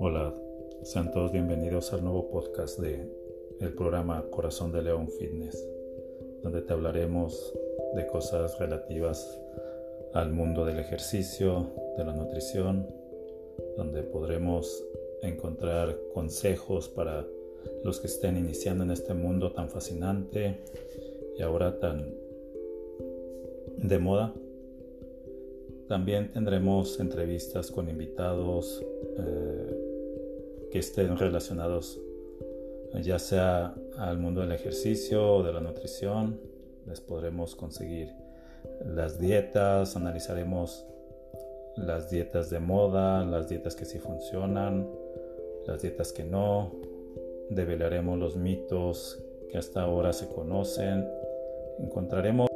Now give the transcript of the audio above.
Hola, sean todos bienvenidos al nuevo podcast de el programa Corazón de León Fitness, donde te hablaremos de cosas relativas al mundo del ejercicio, de la nutrición, donde podremos encontrar consejos para los que estén iniciando en este mundo tan fascinante y ahora tan de moda. También tendremos entrevistas con invitados eh, que estén relacionados ya sea al mundo del ejercicio o de la nutrición. Les podremos conseguir las dietas, analizaremos las dietas de moda, las dietas que sí funcionan, las dietas que no, develaremos los mitos que hasta ahora se conocen, encontraremos